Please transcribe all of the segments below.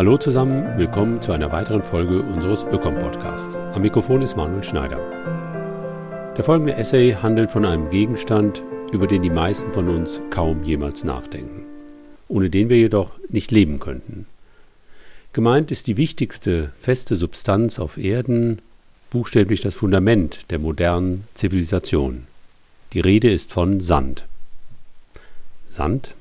Hallo zusammen, willkommen zu einer weiteren Folge unseres Ökom-Podcasts. Am Mikrofon ist Manuel Schneider. Der folgende Essay handelt von einem Gegenstand, über den die meisten von uns kaum jemals nachdenken, ohne den wir jedoch nicht leben könnten. Gemeint ist die wichtigste feste Substanz auf Erden, buchstäblich das Fundament der modernen Zivilisation. Die Rede ist von Sand. Sand?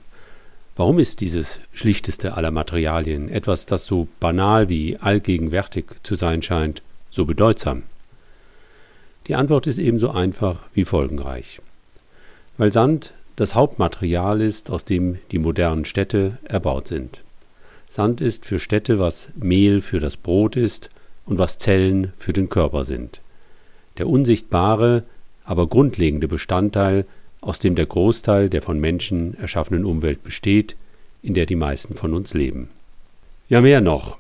Warum ist dieses schlichteste aller Materialien, etwas, das so banal wie allgegenwärtig zu sein scheint, so bedeutsam? Die Antwort ist ebenso einfach wie folgenreich. Weil Sand das Hauptmaterial ist, aus dem die modernen Städte erbaut sind. Sand ist für Städte, was Mehl für das Brot ist und was Zellen für den Körper sind. Der unsichtbare, aber grundlegende Bestandteil, aus dem der Großteil der von Menschen erschaffenen Umwelt besteht, in der die meisten von uns leben. Ja, mehr noch.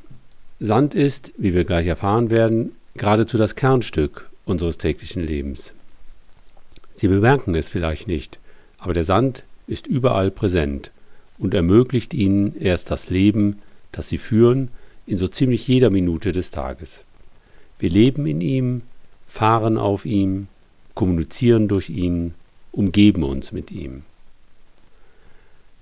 Sand ist, wie wir gleich erfahren werden, geradezu das Kernstück unseres täglichen Lebens. Sie bemerken es vielleicht nicht, aber der Sand ist überall präsent und ermöglicht ihnen erst das Leben, das sie führen, in so ziemlich jeder Minute des Tages. Wir leben in ihm, fahren auf ihm, kommunizieren durch ihn, umgeben uns mit ihm.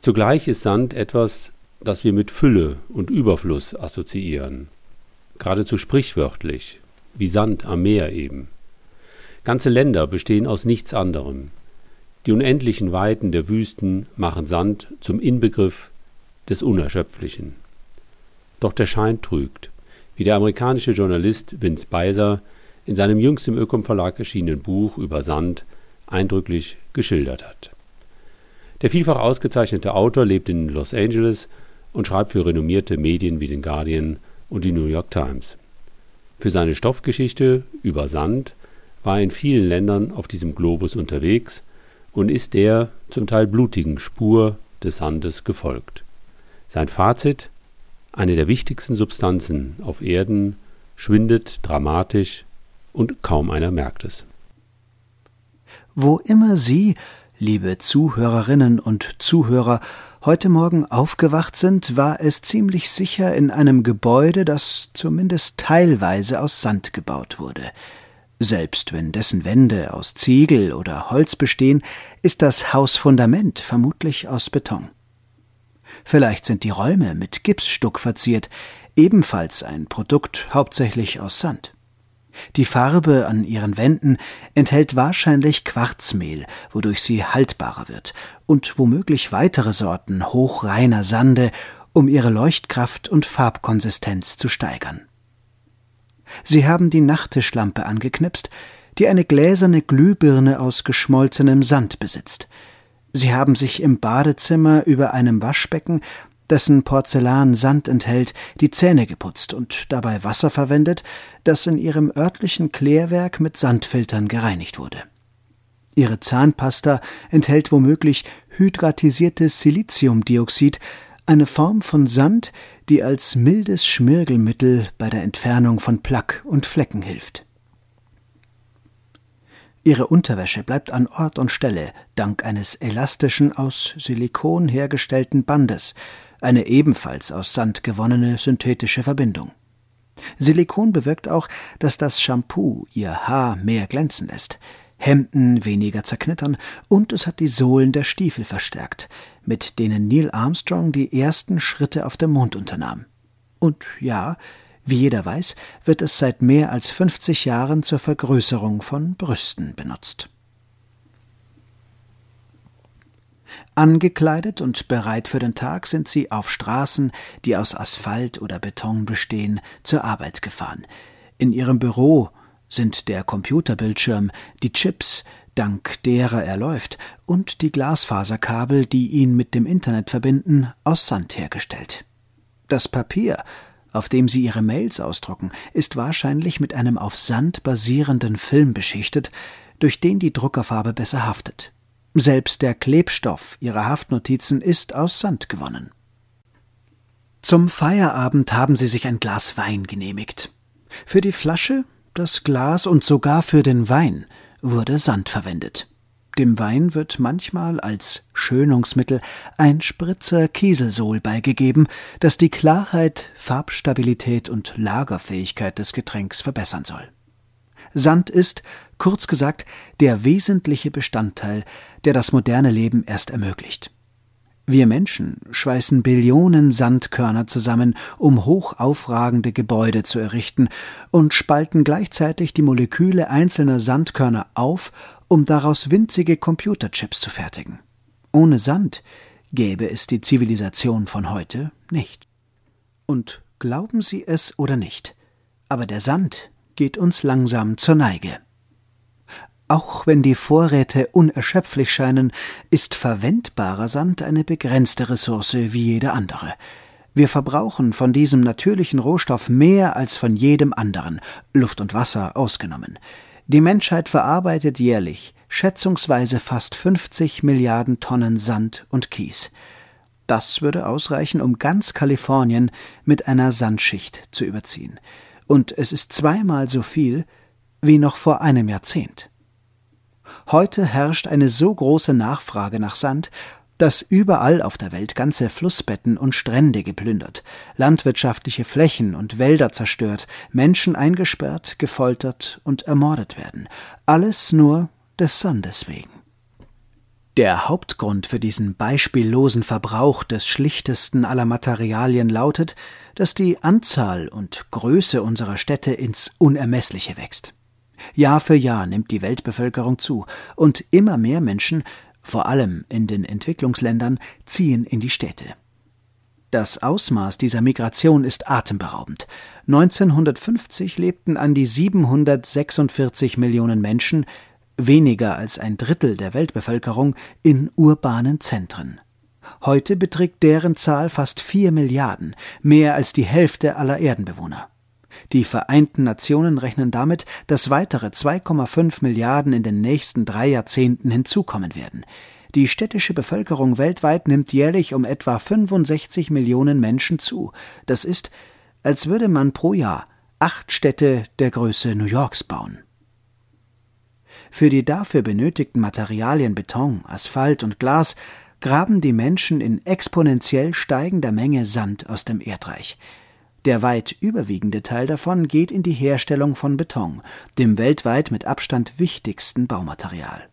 Zugleich ist Sand etwas, das wir mit Fülle und Überfluss assoziieren, geradezu sprichwörtlich, wie Sand am Meer eben. Ganze Länder bestehen aus nichts anderem. Die unendlichen Weiten der Wüsten machen Sand zum Inbegriff des Unerschöpflichen. Doch der Schein trügt, wie der amerikanische Journalist Vince Beiser in seinem jüngst im Ökom Verlag erschienenen Buch über Sand eindrücklich geschildert hat. Der vielfach ausgezeichnete Autor lebt in Los Angeles und schreibt für renommierte Medien wie den Guardian und die New York Times. Für seine Stoffgeschichte über Sand war in vielen Ländern auf diesem Globus unterwegs und ist der zum Teil blutigen Spur des Sandes gefolgt. Sein Fazit eine der wichtigsten Substanzen auf Erden schwindet dramatisch und kaum einer merkt es. Wo immer Sie, liebe Zuhörerinnen und Zuhörer, heute Morgen aufgewacht sind, war es ziemlich sicher in einem Gebäude, das zumindest teilweise aus Sand gebaut wurde. Selbst wenn dessen Wände aus Ziegel oder Holz bestehen, ist das Hausfundament vermutlich aus Beton. Vielleicht sind die Räume mit Gipsstuck verziert, ebenfalls ein Produkt hauptsächlich aus Sand. Die Farbe an ihren Wänden enthält wahrscheinlich Quarzmehl, wodurch sie haltbarer wird, und womöglich weitere Sorten hochreiner Sande, um ihre Leuchtkraft und Farbkonsistenz zu steigern. Sie haben die Nachttischlampe angeknipst, die eine gläserne Glühbirne aus geschmolzenem Sand besitzt. Sie haben sich im Badezimmer über einem Waschbecken, dessen Porzellan Sand enthält, die Zähne geputzt und dabei Wasser verwendet, das in ihrem örtlichen Klärwerk mit Sandfiltern gereinigt wurde. Ihre Zahnpasta enthält womöglich hydratisiertes Siliziumdioxid, eine Form von Sand, die als mildes Schmirgelmittel bei der Entfernung von Plack und Flecken hilft. Ihre Unterwäsche bleibt an Ort und Stelle dank eines elastischen aus Silikon hergestellten Bandes, eine ebenfalls aus Sand gewonnene synthetische Verbindung. Silikon bewirkt auch, dass das Shampoo ihr Haar mehr glänzen lässt, Hemden weniger zerknittern und es hat die Sohlen der Stiefel verstärkt, mit denen Neil Armstrong die ersten Schritte auf dem Mond unternahm. Und ja, wie jeder weiß, wird es seit mehr als 50 Jahren zur Vergrößerung von Brüsten benutzt. Angekleidet und bereit für den Tag sind sie auf Straßen, die aus Asphalt oder Beton bestehen, zur Arbeit gefahren. In ihrem Büro sind der Computerbildschirm, die Chips, dank derer er läuft, und die Glasfaserkabel, die ihn mit dem Internet verbinden, aus Sand hergestellt. Das Papier, auf dem Sie Ihre Mails ausdrucken, ist wahrscheinlich mit einem auf Sand basierenden Film beschichtet, durch den die Druckerfarbe besser haftet. Selbst der Klebstoff Ihrer Haftnotizen ist aus Sand gewonnen. Zum Feierabend haben Sie sich ein Glas Wein genehmigt. Für die Flasche das Glas und sogar für den Wein wurde Sand verwendet. Dem Wein wird manchmal als Schönungsmittel ein Spritzer Kieselsohl beigegeben, das die Klarheit, Farbstabilität und Lagerfähigkeit des Getränks verbessern soll. Sand ist, kurz gesagt, der wesentliche Bestandteil, der das moderne Leben erst ermöglicht. Wir Menschen schweißen Billionen Sandkörner zusammen, um hochaufragende Gebäude zu errichten, und spalten gleichzeitig die Moleküle einzelner Sandkörner auf, um daraus winzige Computerchips zu fertigen. Ohne Sand gäbe es die Zivilisation von heute nicht. Und glauben Sie es oder nicht, aber der Sand geht uns langsam zur Neige. Auch wenn die Vorräte unerschöpflich scheinen, ist verwendbarer Sand eine begrenzte Ressource wie jede andere. Wir verbrauchen von diesem natürlichen Rohstoff mehr als von jedem anderen, Luft und Wasser ausgenommen. Die Menschheit verarbeitet jährlich schätzungsweise fast 50 Milliarden Tonnen Sand und Kies. Das würde ausreichen, um ganz Kalifornien mit einer Sandschicht zu überziehen. Und es ist zweimal so viel wie noch vor einem Jahrzehnt. Heute herrscht eine so große Nachfrage nach Sand, dass überall auf der Welt ganze Flussbetten und Strände geplündert, landwirtschaftliche Flächen und Wälder zerstört, Menschen eingesperrt, gefoltert und ermordet werden. Alles nur des Sandes wegen. Der Hauptgrund für diesen beispiellosen Verbrauch des schlichtesten aller Materialien lautet, dass die Anzahl und Größe unserer Städte ins Unermessliche wächst. Jahr für Jahr nimmt die Weltbevölkerung zu, und immer mehr Menschen, vor allem in den Entwicklungsländern, ziehen in die Städte. Das Ausmaß dieser Migration ist atemberaubend. 1950 lebten an die 746 Millionen Menschen, weniger als ein Drittel der Weltbevölkerung, in urbanen Zentren. Heute beträgt deren Zahl fast vier Milliarden, mehr als die Hälfte aller Erdenbewohner. Die Vereinten Nationen rechnen damit, dass weitere 2,5 Milliarden in den nächsten drei Jahrzehnten hinzukommen werden. Die städtische Bevölkerung weltweit nimmt jährlich um etwa 65 Millionen Menschen zu. Das ist, als würde man pro Jahr acht Städte der Größe New Yorks bauen. Für die dafür benötigten Materialien Beton, Asphalt und Glas graben die Menschen in exponentiell steigender Menge Sand aus dem Erdreich. Der weit überwiegende Teil davon geht in die Herstellung von Beton, dem weltweit mit Abstand wichtigsten Baumaterial.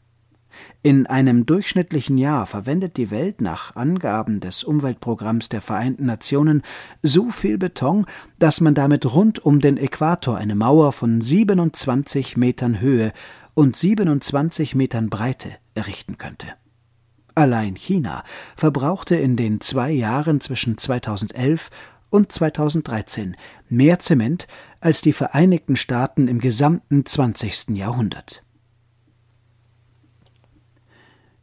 In einem durchschnittlichen Jahr verwendet die Welt nach Angaben des Umweltprogramms der Vereinten Nationen so viel Beton, dass man damit rund um den Äquator eine Mauer von 27 Metern Höhe und 27 Metern Breite errichten könnte. Allein China verbrauchte in den zwei Jahren zwischen 2011 und 2013 mehr Zement als die Vereinigten Staaten im gesamten 20. Jahrhundert.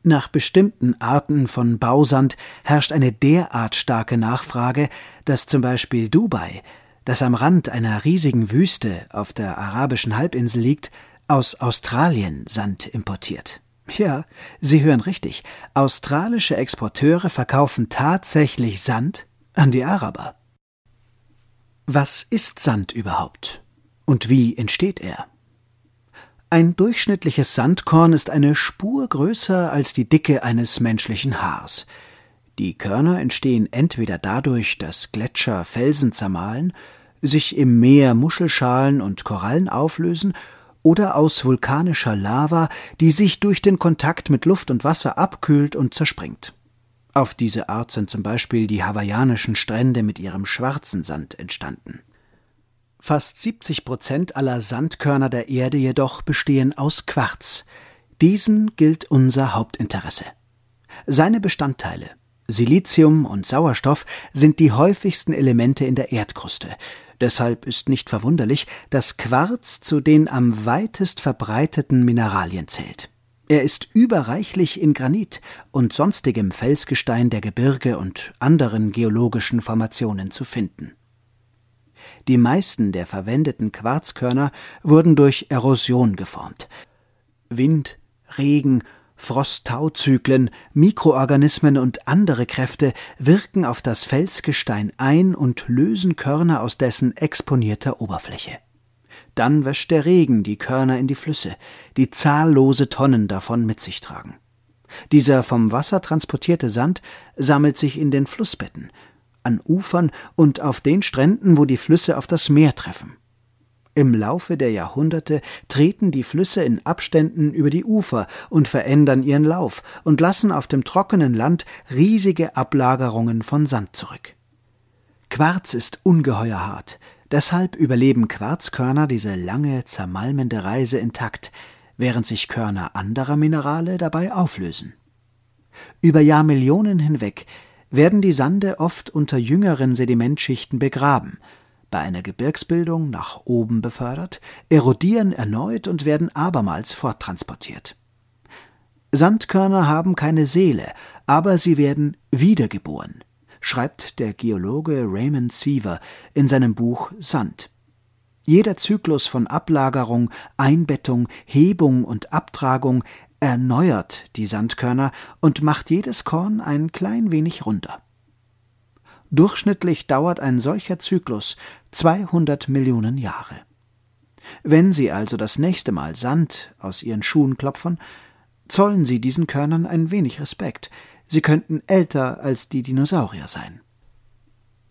Nach bestimmten Arten von Bausand herrscht eine derart starke Nachfrage, dass zum Beispiel Dubai, das am Rand einer riesigen Wüste auf der arabischen Halbinsel liegt, aus Australien Sand importiert. Ja, Sie hören richtig, australische Exporteure verkaufen tatsächlich Sand an die Araber. Was ist Sand überhaupt? Und wie entsteht er? Ein durchschnittliches Sandkorn ist eine Spur größer als die Dicke eines menschlichen Haars. Die Körner entstehen entweder dadurch, dass Gletscher Felsen zermahlen, sich im Meer Muschelschalen und Korallen auflösen oder aus vulkanischer Lava, die sich durch den Kontakt mit Luft und Wasser abkühlt und zerspringt. Auf diese Art sind zum Beispiel die hawaiianischen Strände mit ihrem schwarzen Sand entstanden. Fast 70 Prozent aller Sandkörner der Erde jedoch bestehen aus Quarz. Diesen gilt unser Hauptinteresse. Seine Bestandteile Silizium und Sauerstoff sind die häufigsten Elemente in der Erdkruste. Deshalb ist nicht verwunderlich, dass Quarz zu den am weitest verbreiteten Mineralien zählt. Er ist überreichlich in Granit und sonstigem Felsgestein der Gebirge und anderen geologischen Formationen zu finden. Die meisten der verwendeten Quarzkörner wurden durch Erosion geformt. Wind, Regen, Frost-Tau-Zyklen, Mikroorganismen und andere Kräfte wirken auf das Felsgestein ein und lösen Körner aus dessen exponierter Oberfläche. dann wäscht der Regen die Körner in die Flüsse, die zahllose Tonnen davon mit sich tragen. Dieser vom Wasser transportierte Sand sammelt sich in den Flussbetten, an Ufern und auf den Stränden, wo die Flüsse auf das Meer treffen. Im Laufe der Jahrhunderte treten die Flüsse in Abständen über die Ufer und verändern ihren Lauf und lassen auf dem trockenen Land riesige Ablagerungen von Sand zurück. Quarz ist ungeheuer hart, deshalb überleben Quarzkörner diese lange, zermalmende Reise intakt, während sich Körner anderer Minerale dabei auflösen. Über Jahrmillionen hinweg werden die Sande oft unter jüngeren Sedimentschichten begraben bei einer Gebirgsbildung nach oben befördert, erodieren erneut und werden abermals forttransportiert. Sandkörner haben keine Seele, aber sie werden wiedergeboren, schreibt der Geologe Raymond Seaver in seinem Buch Sand. Jeder Zyklus von Ablagerung, Einbettung, Hebung und Abtragung erneuert die Sandkörner und macht jedes Korn ein klein wenig runder. Durchschnittlich dauert ein solcher Zyklus 200 Millionen Jahre. Wenn Sie also das nächste Mal Sand aus Ihren Schuhen klopfen, zollen Sie diesen Körnern ein wenig Respekt. Sie könnten älter als die Dinosaurier sein.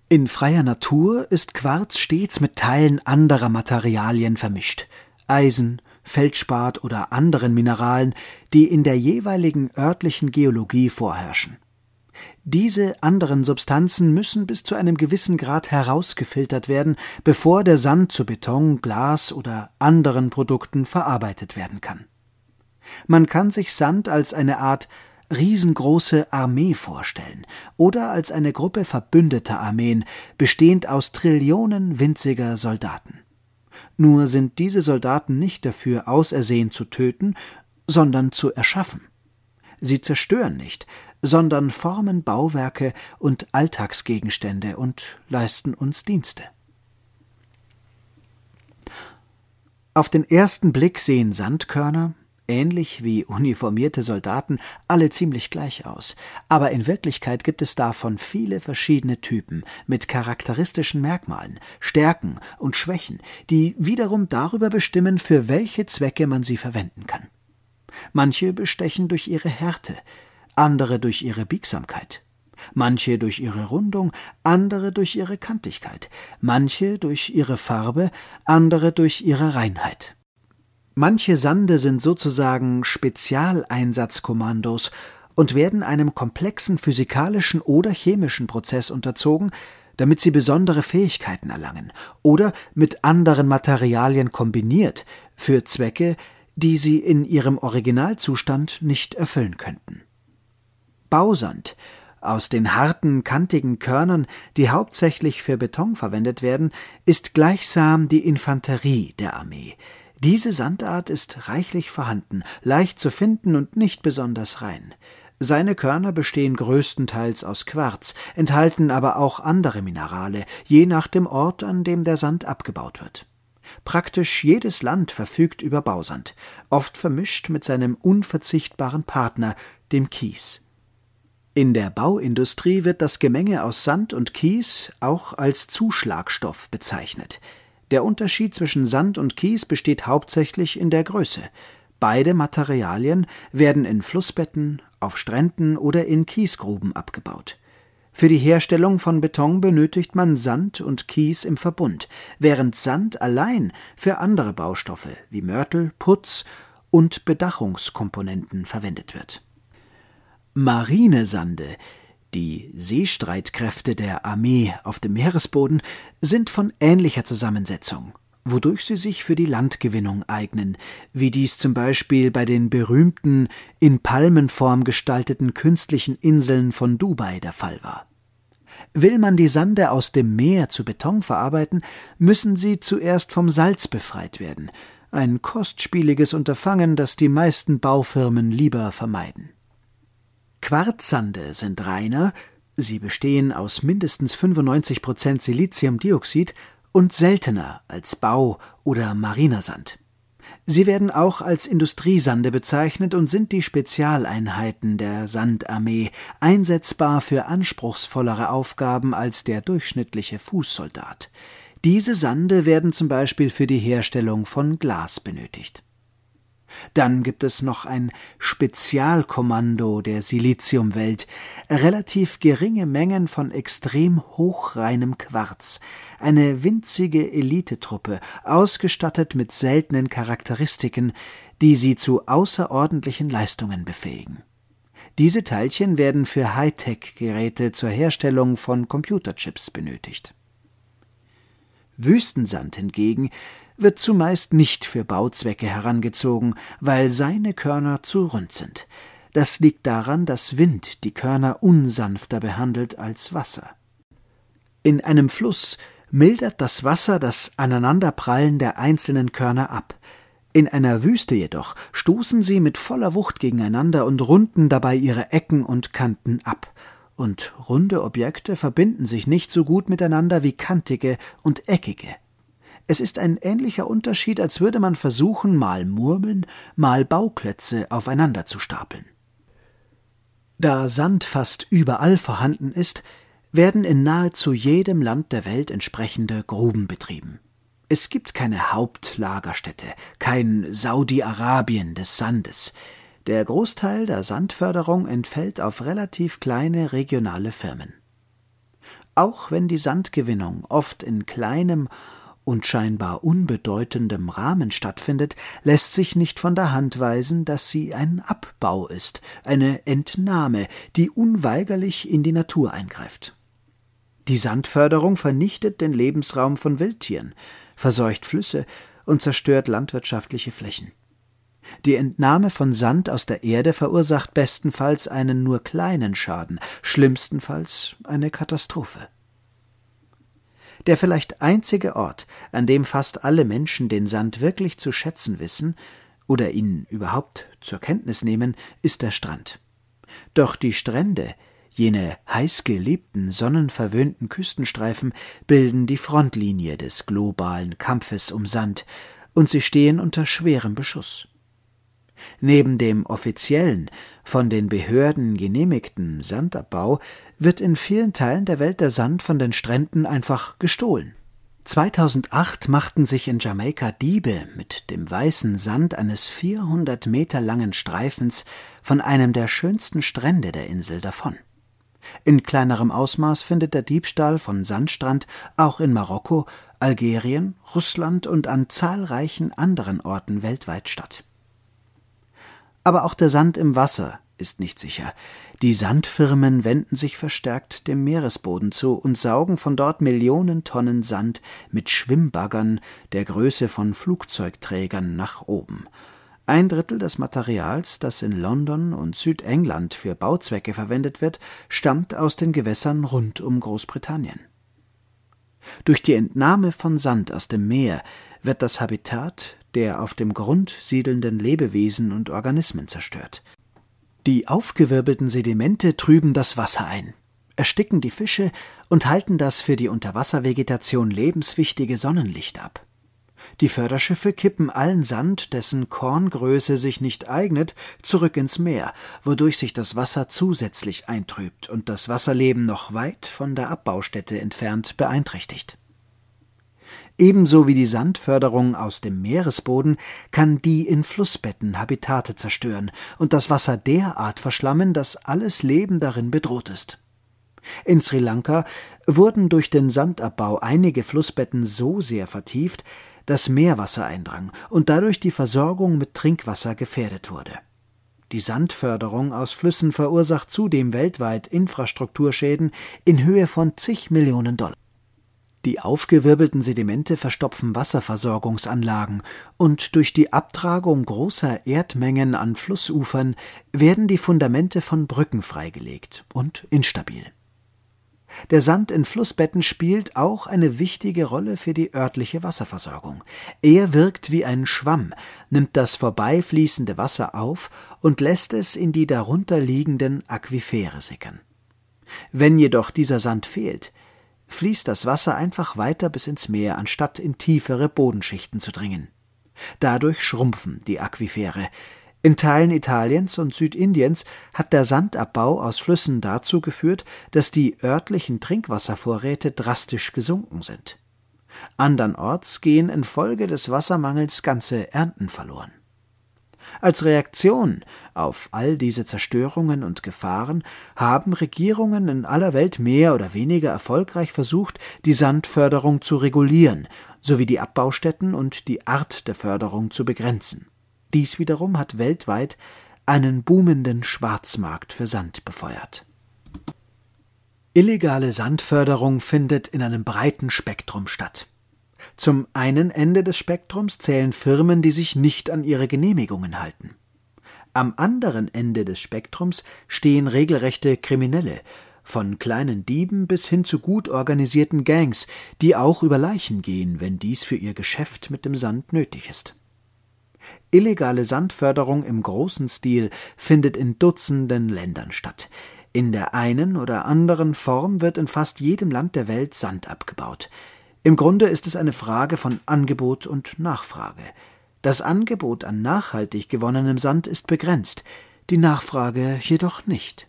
In freier Natur ist Quarz stets mit Teilen anderer Materialien vermischt. Eisen, Feldspat oder anderen Mineralen, die in der jeweiligen örtlichen Geologie vorherrschen. Diese anderen Substanzen müssen bis zu einem gewissen Grad herausgefiltert werden, bevor der Sand zu Beton, Glas oder anderen Produkten verarbeitet werden kann. Man kann sich Sand als eine Art riesengroße Armee vorstellen oder als eine Gruppe verbündeter Armeen, bestehend aus Trillionen winziger Soldaten. Nur sind diese Soldaten nicht dafür ausersehen zu töten, sondern zu erschaffen. Sie zerstören nicht, sondern formen Bauwerke und Alltagsgegenstände und leisten uns Dienste. Auf den ersten Blick sehen Sandkörner, ähnlich wie uniformierte Soldaten, alle ziemlich gleich aus, aber in Wirklichkeit gibt es davon viele verschiedene Typen mit charakteristischen Merkmalen, Stärken und Schwächen, die wiederum darüber bestimmen, für welche Zwecke man sie verwenden kann. Manche bestechen durch ihre Härte, andere durch ihre Biegsamkeit, manche durch ihre Rundung, andere durch ihre Kantigkeit, manche durch ihre Farbe, andere durch ihre Reinheit. Manche Sande sind sozusagen Spezialeinsatzkommandos und werden einem komplexen physikalischen oder chemischen Prozess unterzogen, damit sie besondere Fähigkeiten erlangen oder mit anderen Materialien kombiniert für Zwecke, die sie in ihrem Originalzustand nicht erfüllen könnten. Bausand aus den harten, kantigen Körnern, die hauptsächlich für Beton verwendet werden, ist gleichsam die Infanterie der Armee. Diese Sandart ist reichlich vorhanden, leicht zu finden und nicht besonders rein. Seine Körner bestehen größtenteils aus Quarz, enthalten aber auch andere Minerale, je nach dem Ort, an dem der Sand abgebaut wird. Praktisch jedes Land verfügt über Bausand, oft vermischt mit seinem unverzichtbaren Partner, dem Kies. In der Bauindustrie wird das Gemenge aus Sand und Kies auch als Zuschlagstoff bezeichnet. Der Unterschied zwischen Sand und Kies besteht hauptsächlich in der Größe. Beide Materialien werden in Flussbetten, auf Stränden oder in Kiesgruben abgebaut. Für die Herstellung von Beton benötigt man Sand und Kies im Verbund, während Sand allein für andere Baustoffe wie Mörtel, Putz und Bedachungskomponenten verwendet wird Marinesande, die Seestreitkräfte der Armee auf dem Meeresboden, sind von ähnlicher Zusammensetzung, wodurch sie sich für die Landgewinnung eignen, wie dies zum Beispiel bei den berühmten, in Palmenform gestalteten künstlichen Inseln von Dubai der Fall war. Will man die Sande aus dem Meer zu Beton verarbeiten, müssen sie zuerst vom Salz befreit werden, ein kostspieliges Unterfangen, das die meisten Baufirmen lieber vermeiden. Quarzsande sind reiner, sie bestehen aus mindestens 95 Prozent Siliziumdioxid und seltener als Bau- oder Marinersand. Sie werden auch als Industriesande bezeichnet und sind die Spezialeinheiten der Sandarmee, einsetzbar für anspruchsvollere Aufgaben als der durchschnittliche Fußsoldat. Diese Sande werden zum Beispiel für die Herstellung von Glas benötigt. Dann gibt es noch ein Spezialkommando der Siliziumwelt, relativ geringe Mengen von extrem hochreinem Quarz, eine winzige Elitetruppe, ausgestattet mit seltenen Charakteristiken, die sie zu außerordentlichen Leistungen befähigen. Diese Teilchen werden für Hightech-Geräte zur Herstellung von Computerchips benötigt. Wüstensand hingegen wird zumeist nicht für Bauzwecke herangezogen, weil seine Körner zu rund sind. Das liegt daran, dass Wind die Körner unsanfter behandelt als Wasser. In einem Fluss mildert das Wasser das Aneinanderprallen der einzelnen Körner ab. In einer Wüste jedoch stoßen sie mit voller Wucht gegeneinander und runden dabei ihre Ecken und Kanten ab. Und runde Objekte verbinden sich nicht so gut miteinander wie kantige und eckige. Es ist ein ähnlicher Unterschied, als würde man versuchen, mal Murmeln, mal Bauklötze aufeinander zu stapeln. Da Sand fast überall vorhanden ist, werden in nahezu jedem Land der Welt entsprechende Gruben betrieben. Es gibt keine Hauptlagerstätte, kein Saudi-Arabien des Sandes. Der Großteil der Sandförderung entfällt auf relativ kleine regionale Firmen. Auch wenn die Sandgewinnung oft in kleinem und scheinbar unbedeutendem Rahmen stattfindet, lässt sich nicht von der Hand weisen, dass sie ein Abbau ist, eine Entnahme, die unweigerlich in die Natur eingreift. Die Sandförderung vernichtet den Lebensraum von Wildtieren, verseucht Flüsse und zerstört landwirtschaftliche Flächen. Die Entnahme von Sand aus der Erde verursacht bestenfalls einen nur kleinen Schaden, schlimmstenfalls eine Katastrophe. Der vielleicht einzige Ort, an dem fast alle Menschen den Sand wirklich zu schätzen wissen oder ihn überhaupt zur Kenntnis nehmen, ist der Strand. Doch die Strände, jene heißgeliebten, sonnenverwöhnten Küstenstreifen, bilden die Frontlinie des globalen Kampfes um Sand, und sie stehen unter schwerem Beschuss. Neben dem offiziellen, von den Behörden genehmigten Sandabbau wird in vielen Teilen der Welt der Sand von den Stränden einfach gestohlen. 2008 machten sich in Jamaika Diebe mit dem weißen Sand eines 400 Meter langen Streifens von einem der schönsten Strände der Insel davon. In kleinerem Ausmaß findet der Diebstahl von Sandstrand auch in Marokko, Algerien, Russland und an zahlreichen anderen Orten weltweit statt. Aber auch der Sand im Wasser ist nicht sicher. Die Sandfirmen wenden sich verstärkt dem Meeresboden zu und saugen von dort Millionen Tonnen Sand mit Schwimmbaggern der Größe von Flugzeugträgern nach oben. Ein Drittel des Materials, das in London und Südengland für Bauzwecke verwendet wird, stammt aus den Gewässern rund um Großbritannien. Durch die Entnahme von Sand aus dem Meer wird das Habitat der auf dem Grund siedelnden Lebewesen und Organismen zerstört. Die aufgewirbelten Sedimente trüben das Wasser ein, ersticken die Fische und halten das für die Unterwasservegetation lebenswichtige Sonnenlicht ab. Die Förderschiffe kippen allen Sand, dessen Korngröße sich nicht eignet, zurück ins Meer, wodurch sich das Wasser zusätzlich eintrübt und das Wasserleben noch weit von der Abbaustätte entfernt beeinträchtigt. Ebenso wie die Sandförderung aus dem Meeresboden kann die in Flussbetten Habitate zerstören und das Wasser derart verschlammen, dass alles Leben darin bedroht ist. In Sri Lanka wurden durch den Sandabbau einige Flussbetten so sehr vertieft, dass Meerwasser eindrang und dadurch die Versorgung mit Trinkwasser gefährdet wurde. Die Sandförderung aus Flüssen verursacht zudem weltweit Infrastrukturschäden in Höhe von zig Millionen Dollar. Die aufgewirbelten Sedimente verstopfen Wasserversorgungsanlagen und durch die Abtragung großer Erdmengen an Flussufern werden die Fundamente von Brücken freigelegt und instabil. Der Sand in Flussbetten spielt auch eine wichtige Rolle für die örtliche Wasserversorgung. Er wirkt wie ein Schwamm, nimmt das vorbeifließende Wasser auf und lässt es in die darunter liegenden Aquifere sickern. Wenn jedoch dieser Sand fehlt, fließt das Wasser einfach weiter bis ins Meer, anstatt in tiefere Bodenschichten zu dringen. Dadurch schrumpfen die Aquifere. In Teilen Italiens und Südindiens hat der Sandabbau aus Flüssen dazu geführt, dass die örtlichen Trinkwasservorräte drastisch gesunken sind. Andernorts gehen infolge des Wassermangels ganze Ernten verloren. Als Reaktion auf all diese Zerstörungen und Gefahren haben Regierungen in aller Welt mehr oder weniger erfolgreich versucht, die Sandförderung zu regulieren sowie die Abbaustätten und die Art der Förderung zu begrenzen. Dies wiederum hat weltweit einen boomenden Schwarzmarkt für Sand befeuert. Illegale Sandförderung findet in einem breiten Spektrum statt. Zum einen Ende des Spektrums zählen Firmen, die sich nicht an ihre Genehmigungen halten. Am anderen Ende des Spektrums stehen regelrechte Kriminelle, von kleinen Dieben bis hin zu gut organisierten Gangs, die auch über Leichen gehen, wenn dies für ihr Geschäft mit dem Sand nötig ist. Illegale Sandförderung im großen Stil findet in Dutzenden Ländern statt. In der einen oder anderen Form wird in fast jedem Land der Welt Sand abgebaut. Im Grunde ist es eine Frage von Angebot und Nachfrage. Das Angebot an nachhaltig gewonnenem Sand ist begrenzt, die Nachfrage jedoch nicht.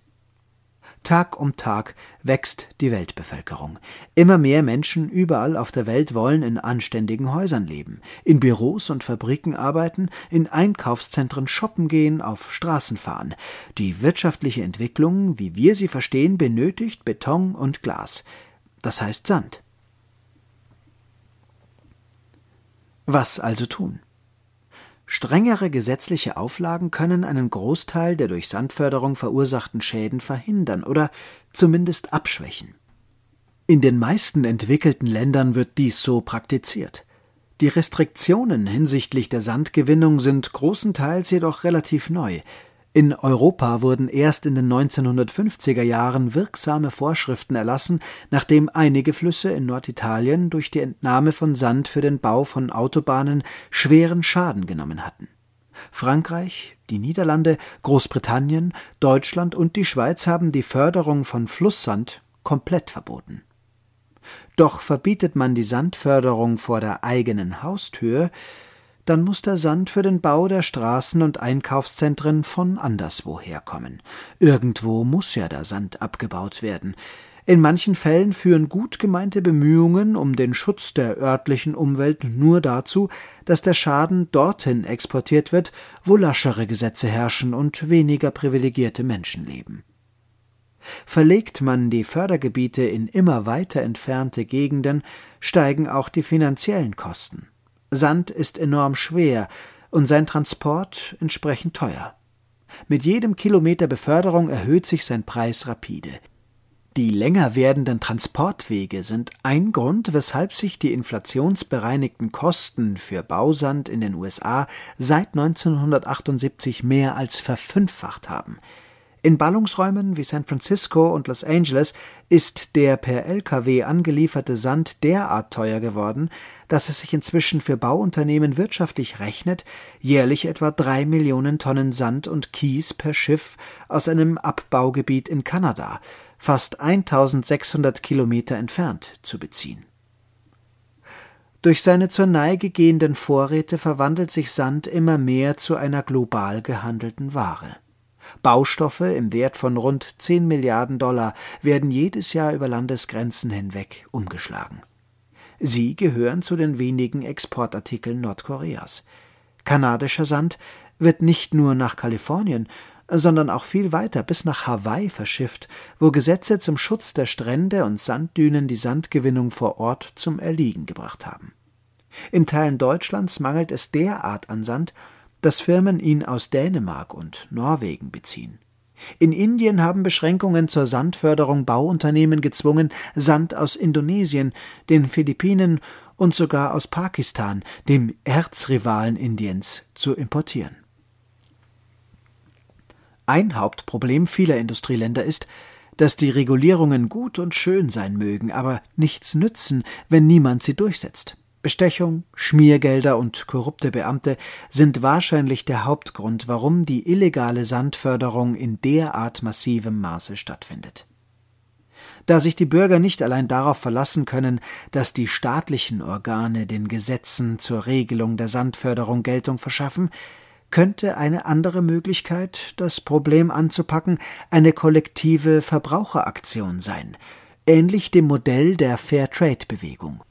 Tag um Tag wächst die Weltbevölkerung. Immer mehr Menschen überall auf der Welt wollen in anständigen Häusern leben, in Büros und Fabriken arbeiten, in Einkaufszentren shoppen gehen, auf Straßen fahren. Die wirtschaftliche Entwicklung, wie wir sie verstehen, benötigt Beton und Glas. Das heißt Sand. Was also tun? Strengere gesetzliche Auflagen können einen Großteil der durch Sandförderung verursachten Schäden verhindern oder zumindest abschwächen. In den meisten entwickelten Ländern wird dies so praktiziert. Die Restriktionen hinsichtlich der Sandgewinnung sind großenteils jedoch relativ neu, in Europa wurden erst in den 1950er Jahren wirksame Vorschriften erlassen, nachdem einige Flüsse in Norditalien durch die Entnahme von Sand für den Bau von Autobahnen schweren Schaden genommen hatten. Frankreich, die Niederlande, Großbritannien, Deutschland und die Schweiz haben die Förderung von Flusssand komplett verboten. Doch verbietet man die Sandförderung vor der eigenen Haustür, dann muss der Sand für den Bau der Straßen und Einkaufszentren von anderswoher kommen. Irgendwo muss ja der Sand abgebaut werden. In manchen Fällen führen gut gemeinte Bemühungen um den Schutz der örtlichen Umwelt nur dazu, dass der Schaden dorthin exportiert wird, wo laschere Gesetze herrschen und weniger privilegierte Menschen leben. Verlegt man die Fördergebiete in immer weiter entfernte Gegenden, steigen auch die finanziellen Kosten. Sand ist enorm schwer und sein Transport entsprechend teuer. Mit jedem Kilometer Beförderung erhöht sich sein Preis rapide. Die länger werdenden Transportwege sind ein Grund, weshalb sich die inflationsbereinigten Kosten für Bausand in den USA seit 1978 mehr als verfünffacht haben. In Ballungsräumen wie San Francisco und Los Angeles ist der per Lkw angelieferte Sand derart teuer geworden, dass es sich inzwischen für Bauunternehmen wirtschaftlich rechnet, jährlich etwa drei Millionen Tonnen Sand und Kies per Schiff aus einem Abbaugebiet in Kanada, fast 1600 Kilometer entfernt, zu beziehen. Durch seine zur Neige gehenden Vorräte verwandelt sich Sand immer mehr zu einer global gehandelten Ware. Baustoffe im Wert von rund 10 Milliarden Dollar werden jedes Jahr über Landesgrenzen hinweg umgeschlagen. Sie gehören zu den wenigen Exportartikeln Nordkoreas. Kanadischer Sand wird nicht nur nach Kalifornien, sondern auch viel weiter bis nach Hawaii verschifft, wo Gesetze zum Schutz der Strände und Sanddünen die Sandgewinnung vor Ort zum Erliegen gebracht haben. In Teilen Deutschlands mangelt es derart an Sand, dass Firmen ihn aus Dänemark und Norwegen beziehen. In Indien haben Beschränkungen zur Sandförderung Bauunternehmen gezwungen, Sand aus Indonesien, den Philippinen und sogar aus Pakistan, dem Erzrivalen Indiens, zu importieren. Ein Hauptproblem vieler Industrieländer ist, dass die Regulierungen gut und schön sein mögen, aber nichts nützen, wenn niemand sie durchsetzt. Bestechung, Schmiergelder und korrupte Beamte sind wahrscheinlich der Hauptgrund, warum die illegale Sandförderung in derart massivem Maße stattfindet. Da sich die Bürger nicht allein darauf verlassen können, dass die staatlichen Organe den Gesetzen zur Regelung der Sandförderung Geltung verschaffen, könnte eine andere Möglichkeit, das Problem anzupacken, eine kollektive Verbraucheraktion sein, ähnlich dem Modell der Fairtrade-Bewegung.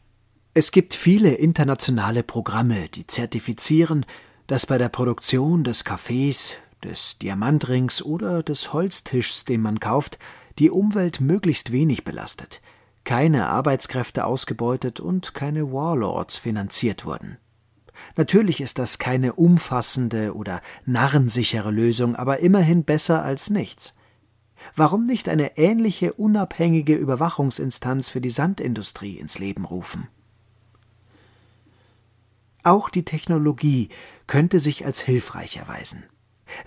Es gibt viele internationale Programme, die zertifizieren, dass bei der Produktion des Kaffees, des Diamantrings oder des Holztischs, den man kauft, die Umwelt möglichst wenig belastet, keine Arbeitskräfte ausgebeutet und keine Warlords finanziert wurden. Natürlich ist das keine umfassende oder narrensichere Lösung, aber immerhin besser als nichts. Warum nicht eine ähnliche unabhängige Überwachungsinstanz für die Sandindustrie ins Leben rufen? Auch die Technologie könnte sich als hilfreich erweisen.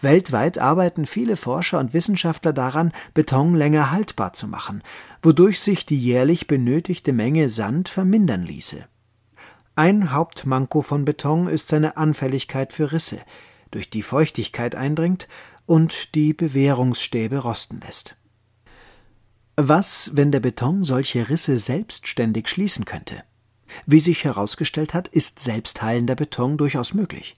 Weltweit arbeiten viele Forscher und Wissenschaftler daran, Beton länger haltbar zu machen, wodurch sich die jährlich benötigte Menge Sand vermindern ließe. Ein Hauptmanko von Beton ist seine Anfälligkeit für Risse, durch die Feuchtigkeit eindringt und die Bewährungsstäbe rosten lässt. Was, wenn der Beton solche Risse selbstständig schließen könnte? Wie sich herausgestellt hat, ist selbstheilender Beton durchaus möglich.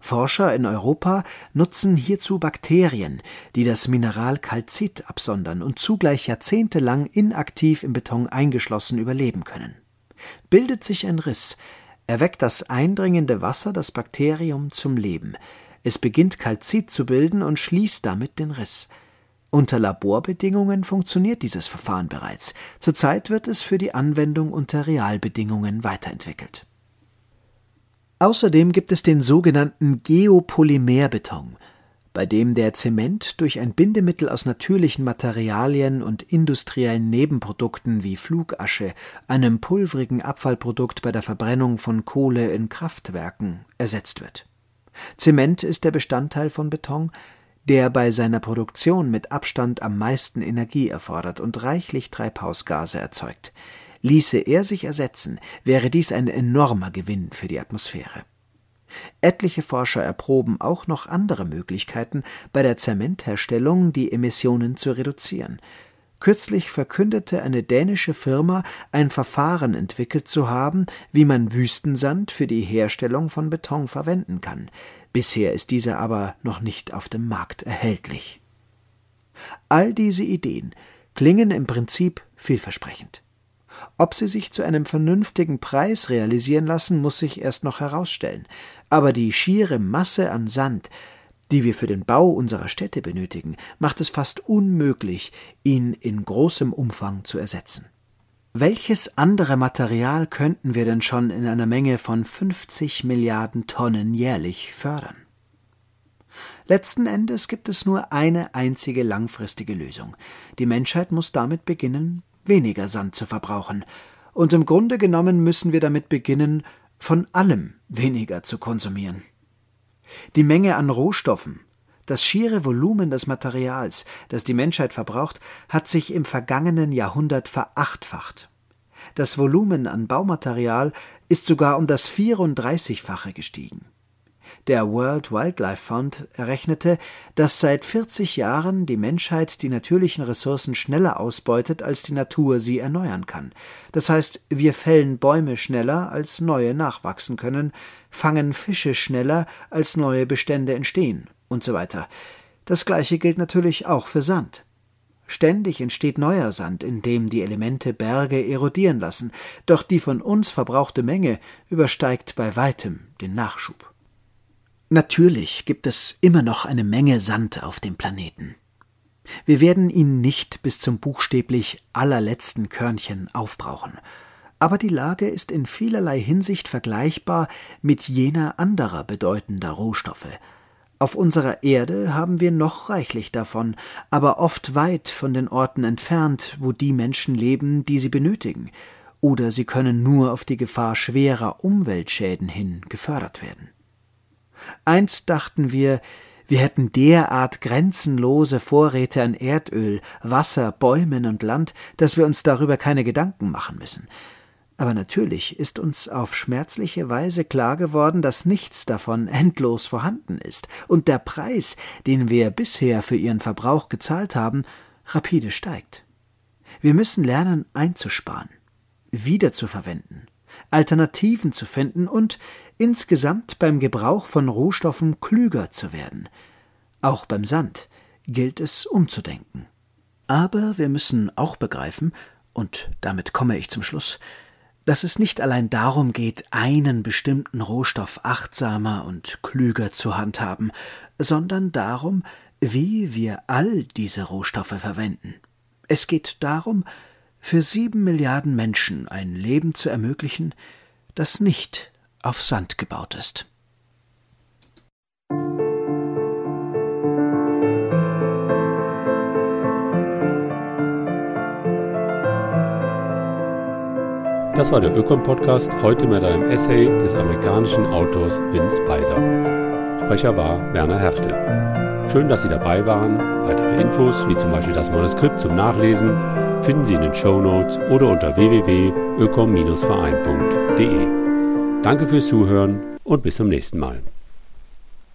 Forscher in Europa nutzen hierzu Bakterien, die das Mineral Calcit absondern und zugleich jahrzehntelang inaktiv im Beton eingeschlossen überleben können. Bildet sich ein Riss, erweckt das eindringende Wasser das Bakterium zum Leben. Es beginnt Calcit zu bilden und schließt damit den Riss. Unter Laborbedingungen funktioniert dieses Verfahren bereits. Zurzeit wird es für die Anwendung unter Realbedingungen weiterentwickelt. Außerdem gibt es den sogenannten Geopolymerbeton, bei dem der Zement durch ein Bindemittel aus natürlichen Materialien und industriellen Nebenprodukten wie Flugasche, einem pulverigen Abfallprodukt bei der Verbrennung von Kohle in Kraftwerken, ersetzt wird. Zement ist der Bestandteil von Beton, der bei seiner Produktion mit Abstand am meisten Energie erfordert und reichlich Treibhausgase erzeugt. Ließe er sich ersetzen, wäre dies ein enormer Gewinn für die Atmosphäre. Etliche Forscher erproben auch noch andere Möglichkeiten, bei der Zementherstellung die Emissionen zu reduzieren. Kürzlich verkündete eine dänische Firma, ein Verfahren entwickelt zu haben, wie man Wüstensand für die Herstellung von Beton verwenden kann. Bisher ist dieser aber noch nicht auf dem Markt erhältlich. All diese Ideen klingen im Prinzip vielversprechend. Ob sie sich zu einem vernünftigen Preis realisieren lassen, muss sich erst noch herausstellen. Aber die schiere Masse an Sand, die wir für den Bau unserer Städte benötigen, macht es fast unmöglich, ihn in großem Umfang zu ersetzen. Welches andere Material könnten wir denn schon in einer Menge von 50 Milliarden Tonnen jährlich fördern? Letzten Endes gibt es nur eine einzige langfristige Lösung. Die Menschheit muss damit beginnen, weniger Sand zu verbrauchen. Und im Grunde genommen müssen wir damit beginnen, von allem weniger zu konsumieren. Die Menge an Rohstoffen, das schiere Volumen des Materials, das die Menschheit verbraucht, hat sich im vergangenen Jahrhundert verachtfacht. Das Volumen an Baumaterial ist sogar um das 34-fache gestiegen. Der World Wildlife Fund errechnete, dass seit 40 Jahren die Menschheit die natürlichen Ressourcen schneller ausbeutet, als die Natur sie erneuern kann. Das heißt, wir fällen Bäume schneller, als neue nachwachsen können, fangen Fische schneller, als neue Bestände entstehen und so weiter. Das gleiche gilt natürlich auch für Sand. Ständig entsteht neuer Sand, in dem die Elemente Berge erodieren lassen, doch die von uns verbrauchte Menge übersteigt bei weitem den Nachschub. Natürlich gibt es immer noch eine Menge Sand auf dem Planeten. Wir werden ihn nicht bis zum buchstäblich allerletzten Körnchen aufbrauchen, aber die Lage ist in vielerlei Hinsicht vergleichbar mit jener anderer bedeutender Rohstoffe. Auf unserer Erde haben wir noch reichlich davon, aber oft weit von den Orten entfernt, wo die Menschen leben, die sie benötigen, oder sie können nur auf die Gefahr schwerer Umweltschäden hin gefördert werden. Einst dachten wir, wir hätten derart grenzenlose Vorräte an Erdöl, Wasser, Bäumen und Land, dass wir uns darüber keine Gedanken machen müssen. Aber natürlich ist uns auf schmerzliche Weise klar geworden, dass nichts davon endlos vorhanden ist und der Preis, den wir bisher für ihren Verbrauch gezahlt haben, rapide steigt. Wir müssen lernen einzusparen, wiederzuverwenden, Alternativen zu finden und insgesamt beim Gebrauch von Rohstoffen klüger zu werden. Auch beim Sand gilt es umzudenken. Aber wir müssen auch begreifen, und damit komme ich zum Schluss, dass es nicht allein darum geht, einen bestimmten Rohstoff achtsamer und klüger zu handhaben, sondern darum, wie wir all diese Rohstoffe verwenden. Es geht darum, für sieben Milliarden Menschen ein Leben zu ermöglichen, das nicht auf Sand gebaut ist. Das war der Ökon-Podcast, heute mit einem Essay des amerikanischen Autors Vince Peiser. Sprecher war Werner Hertel. Schön, dass Sie dabei waren. Weitere Infos, wie zum Beispiel das Manuskript zum Nachlesen, finden Sie in den Show Notes oder unter www.ökom-verein.de. Danke fürs Zuhören und bis zum nächsten Mal.